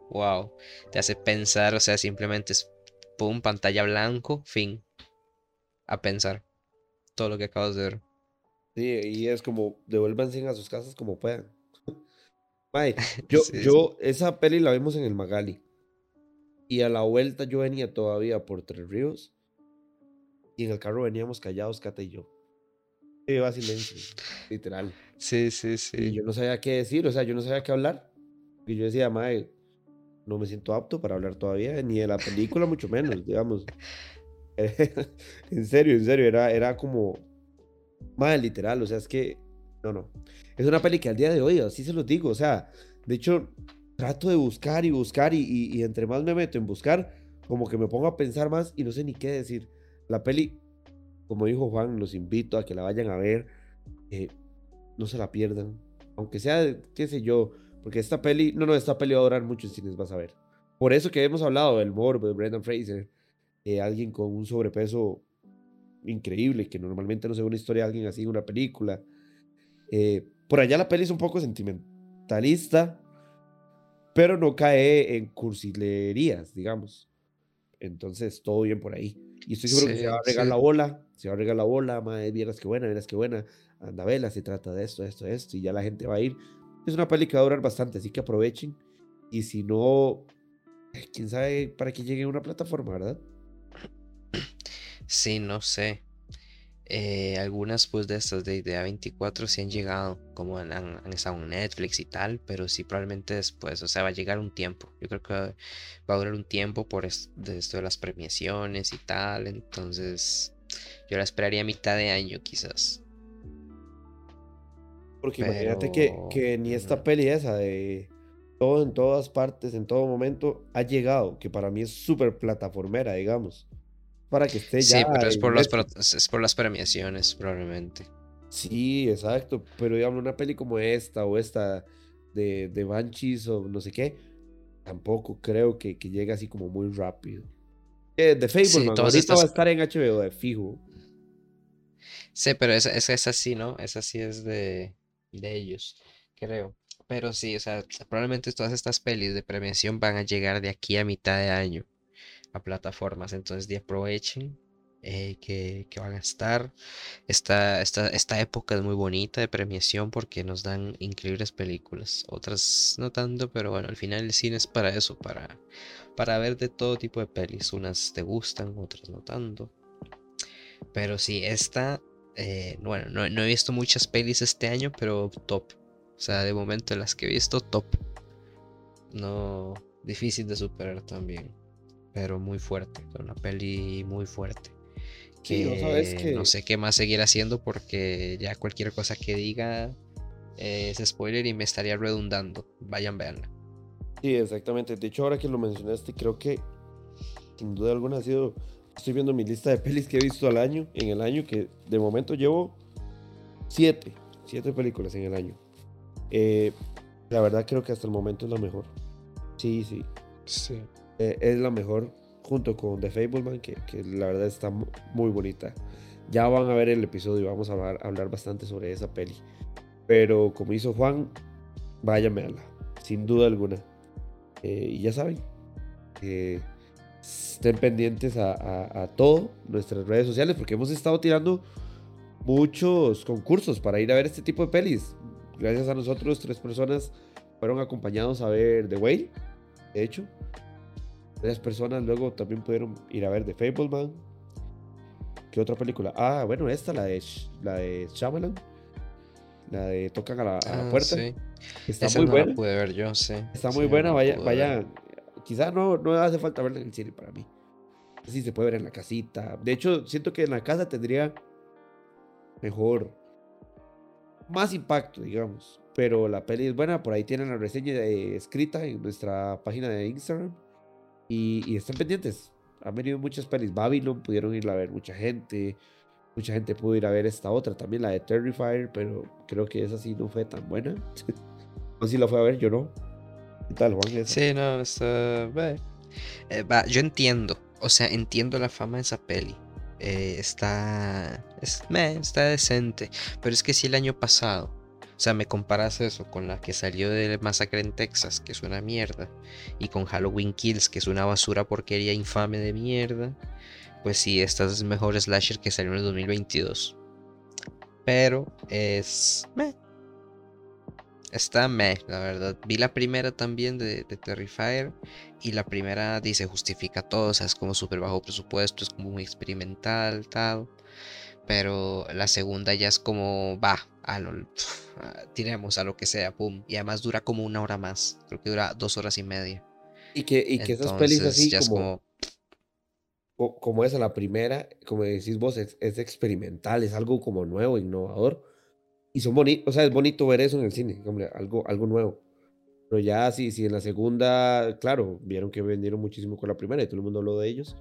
wow, te hace pensar, o sea, simplemente es, pum, pantalla blanco, fin, a pensar todo lo que acabas de ver. Sí, y es como, devuélvanse a sus casas como puedan. [LAUGHS] [LAUGHS] yo, yo, esa peli la vimos en el Magali. Y a la vuelta yo venía todavía por Tres Ríos. Y en el carro veníamos callados, Cata y yo. Iba silencio, literal. Sí, sí, sí. Y yo no sabía qué decir, o sea, yo no sabía qué hablar. Y yo decía, madre, no me siento apto para hablar todavía, ni de la película, mucho menos, digamos. [LAUGHS] en serio, en serio, era, era como, madre, literal, o sea, es que, no, no. Es una peli que al día de hoy, así se los digo, o sea, de hecho, trato de buscar y buscar y, y, y entre más me meto en buscar, como que me pongo a pensar más y no sé ni qué decir. La peli, como dijo Juan, los invito a que la vayan a ver. Eh, no se la pierdan. Aunque sea, qué sé yo, porque esta peli, no, no, esta peli va a durar mucho en cines, vas a ver. Por eso que hemos hablado del morbo de Brendan Fraser, eh, alguien con un sobrepeso increíble, que normalmente no se ve una historia de alguien así en una película. Eh, por allá la peli es un poco sentimentalista, pero no cae en cursilerías, digamos. Entonces, todo bien por ahí. Y estoy seguro que se va a regar la bola se va a regar la bola, madre, vieras que buena, vieras que buena, anda vela, se trata de esto, esto, esto, y ya la gente va a ir. Es una peli que va a durar bastante, así que aprovechen. Y si no, quién sabe para que llegue a una plataforma, ¿verdad? Sí, no sé. Eh, algunas pues de estas de, de A24 sí han llegado, como han, han, estado en Netflix y tal, pero sí probablemente después, o sea, va a llegar un tiempo. Yo creo que va, a durar un tiempo por esto de, esto de las premiaciones y tal, entonces yo la esperaría a mitad de año quizás. Porque imagínate que, que ni esta peli esa de todo en todas partes, en todo momento, ha llegado, que para mí es súper plataformera, digamos para que esté ya. Sí, pero es por, las, es por las premiaciones, probablemente. Sí, exacto. Pero digamos, una peli como esta o esta de, de Banshees o no sé qué, tampoco creo que, que llegue así como muy rápido. Eh, de Facebook, sí, ahorita va a estar en HBO de fijo. Sí, pero esa, esa es así, ¿no? Esa sí es de, de ellos, creo. Pero sí, o sea, probablemente todas estas pelis de premiación van a llegar de aquí a mitad de año a plataformas. Entonces, de aprovechen eh, que, van a estar. Esta, esta, esta época es muy bonita de premiación porque nos dan increíbles películas. Otras no tanto, pero bueno, al final el cine es para eso, para, para ver de todo tipo de pelis. Unas te gustan, otras no tanto. Pero sí, esta, eh, bueno, no, no he visto muchas pelis este año, pero top. O sea, de momento las que he visto, top. No, difícil de superar también pero muy fuerte, una peli muy fuerte. Que, no, sé qué más seguir haciendo porque ya cualquier cosa que diga es spoiler y me estaría redundando. Vayan, veanla. Sí, exactamente. De hecho, ahora que lo mencionaste, creo que sin duda alguna ha sido. Estoy viendo mi lista de pelis que he visto al año, en el año, que de momento llevo siete, siete películas en el año. Eh, la verdad creo que hasta el momento es la mejor. Sí, sí. Sí. Eh, es la mejor junto con The Fableman, que, que, la verdad está muy bonita. Ya van a ver el episodio, y vamos a hablar, bastante sobre esa peli. Pero como hizo Juan, vayan a verla, sin duda alguna. Eh, y ya saben, estén pendientes a, a, todo, nuestras redes sociales, porque hemos estado tirando muchos concursos para ir a ver este tipo de pelis. Gracias a nosotros, tres personas fueron acompañados a ver The Whale, de hecho. Tres personas luego también pudieron ir a ver The Fableman. ¿Qué otra película? Ah, bueno, esta, la de, la de Shyamalan. La de Tocan a la, ah, puerta. Sí. Está muy buena. pude ver yo, sí. Está muy buena, vaya, vaya. Quizás no, no hace falta verla en el cine para mí. Sí, se puede ver en la casita. De hecho, siento que en la casa tendría mejor, más impacto, digamos. Pero la peli es buena, por ahí tienen la reseña escrita en nuestra página de Instagram. Y, están pendientes. Han venido muchas pelis. Babylon pudieron ir a ver mucha gente. Mucha gente pudo ir a ver esta otra también, la de Terrifier, pero creo que esa sí no fue tan buena. [LAUGHS] no si la fue a ver, yo no. ¿Qué tal, Juan? Sí, no, está. Eh, va, yo entiendo. O sea, entiendo la fama de esa peli. Eh, está. Es, está decente. Pero es que si el año pasado o sea, me comparas eso con la que salió de Masacre en Texas, que es una mierda, y con Halloween Kills, que es una basura porquería infame de mierda. Pues sí, esta es mejor slasher que salió en el 2022. Pero es... Meh. Está meh, la verdad. Vi la primera también de, de Terrifier. Y la primera dice justifica todo. O sea, es como súper bajo presupuesto. Es como muy experimental, tal. Pero la segunda ya es como, va, a lo, tiremos a lo que sea, pum. Y además dura como una hora más. Creo que dura dos horas y media. Y que, y que esas pelis así como, como, como... esa, la primera, como decís vos, es, experimental, es algo como nuevo, innovador. Y son bonitos, o sea, es bonito ver eso en el cine, hombre, algo, algo nuevo. Pero ya si, si en la segunda, claro, vieron que vendieron muchísimo con la primera y todo el mundo habló de ellos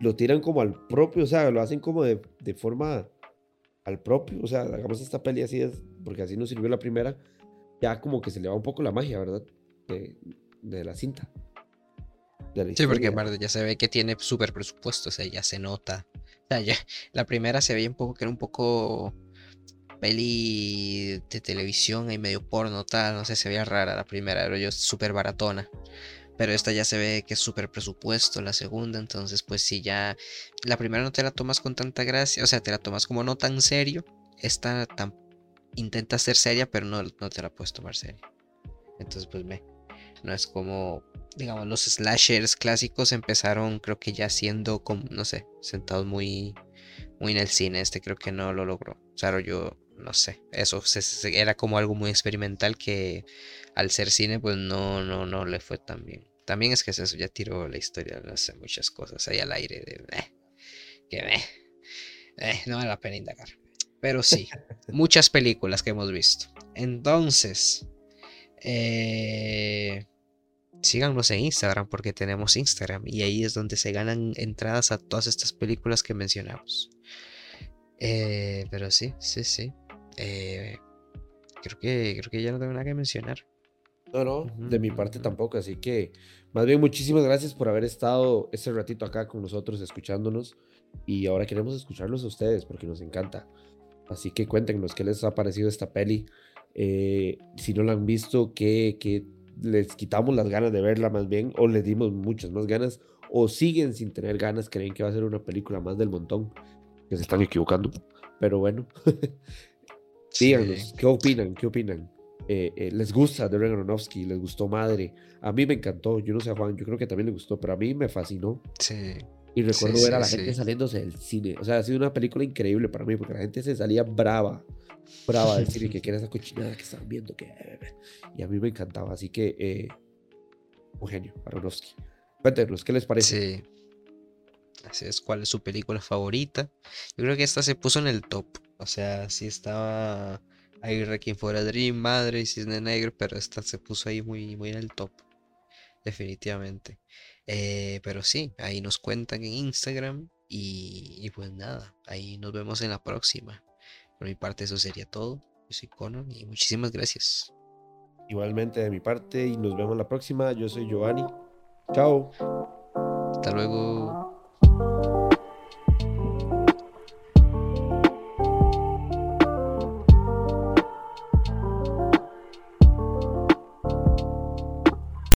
lo tiran como al propio, o sea, lo hacen como de, de forma al propio, o sea, hagamos esta peli así, es, porque así nos sirvió la primera, ya como que se le va un poco la magia, ¿verdad? De, de la cinta. sí, porque aparte ya se ve que tiene súper presupuesto, o sea, ya se nota. O sea, ya, la primera se veía un poco que era un poco peli de televisión y medio porno, tal, no sé, se veía rara la primera, pero yo súper baratona. Pero esta ya se ve que es súper presupuesto, la segunda, entonces pues si ya la primera no te la tomas con tanta gracia, o sea, te la tomas como no tan serio, esta tan, intenta ser seria, pero no, no te la puedes tomar seria. Entonces pues ve, no es como, digamos, los slashers clásicos empezaron creo que ya siendo como, no sé, sentados muy, muy en el cine, este creo que no lo logró. O sea, yo no sé, eso era como algo muy experimental que al ser cine pues no, no, no le fue tan bien. También es que eso ya tiró la historia, no sé, muchas cosas ahí al aire de, eh, que me, eh, no vale la pena indagar. Pero [LAUGHS] sí, muchas películas que hemos visto. Entonces, eh, síganos en Instagram porque tenemos Instagram y ahí es donde se ganan entradas a todas estas películas que mencionamos. Eh, pero sí, sí, sí. Eh, creo, que, creo que ya no tengo nada que mencionar. No, no, de mi parte tampoco. Así que, más bien, muchísimas gracias por haber estado este ratito acá con nosotros, escuchándonos. Y ahora queremos escucharlos a ustedes porque nos encanta. Así que cuéntenos qué les ha parecido esta peli. Eh, si no la han visto, ¿qué, qué les quitamos las ganas de verla más bien, o les dimos muchas más ganas, o siguen sin tener ganas, creen que va a ser una película más del montón, que se están equivocando. Pero bueno, [LAUGHS] díganos, ¿qué opinan? ¿Qué opinan? Eh, eh, ¿Les gusta Darren Aronofsky? ¿Les gustó Madre? A mí me encantó, yo no sé a Juan, yo creo que también le gustó, pero a mí me fascinó. Sí. Y recuerdo ver a la gente saliéndose del cine. O sea, ha sido una película increíble para mí, porque la gente se salía brava brava del cine, que [LAUGHS] quiere esa cochinada que están viendo. Que... Y a mí me encantaba. Así que, eh, un genio, Aronofsky. Cuéntenos, ¿qué les parece? Sí. Así es, ¿cuál es su película favorita? Yo creo que esta se puso en el top. O sea, sí estaba ahí Requiem for a Dream, Madre y Cisne Negro, pero esta se puso ahí muy, muy en el top. Definitivamente. Eh, pero sí, ahí nos cuentan en Instagram. Y, y pues nada, ahí nos vemos en la próxima. Por mi parte eso sería todo. Yo soy Conor y muchísimas gracias. Igualmente de mi parte y nos vemos la próxima. Yo soy Giovanni. Chao. Hasta luego.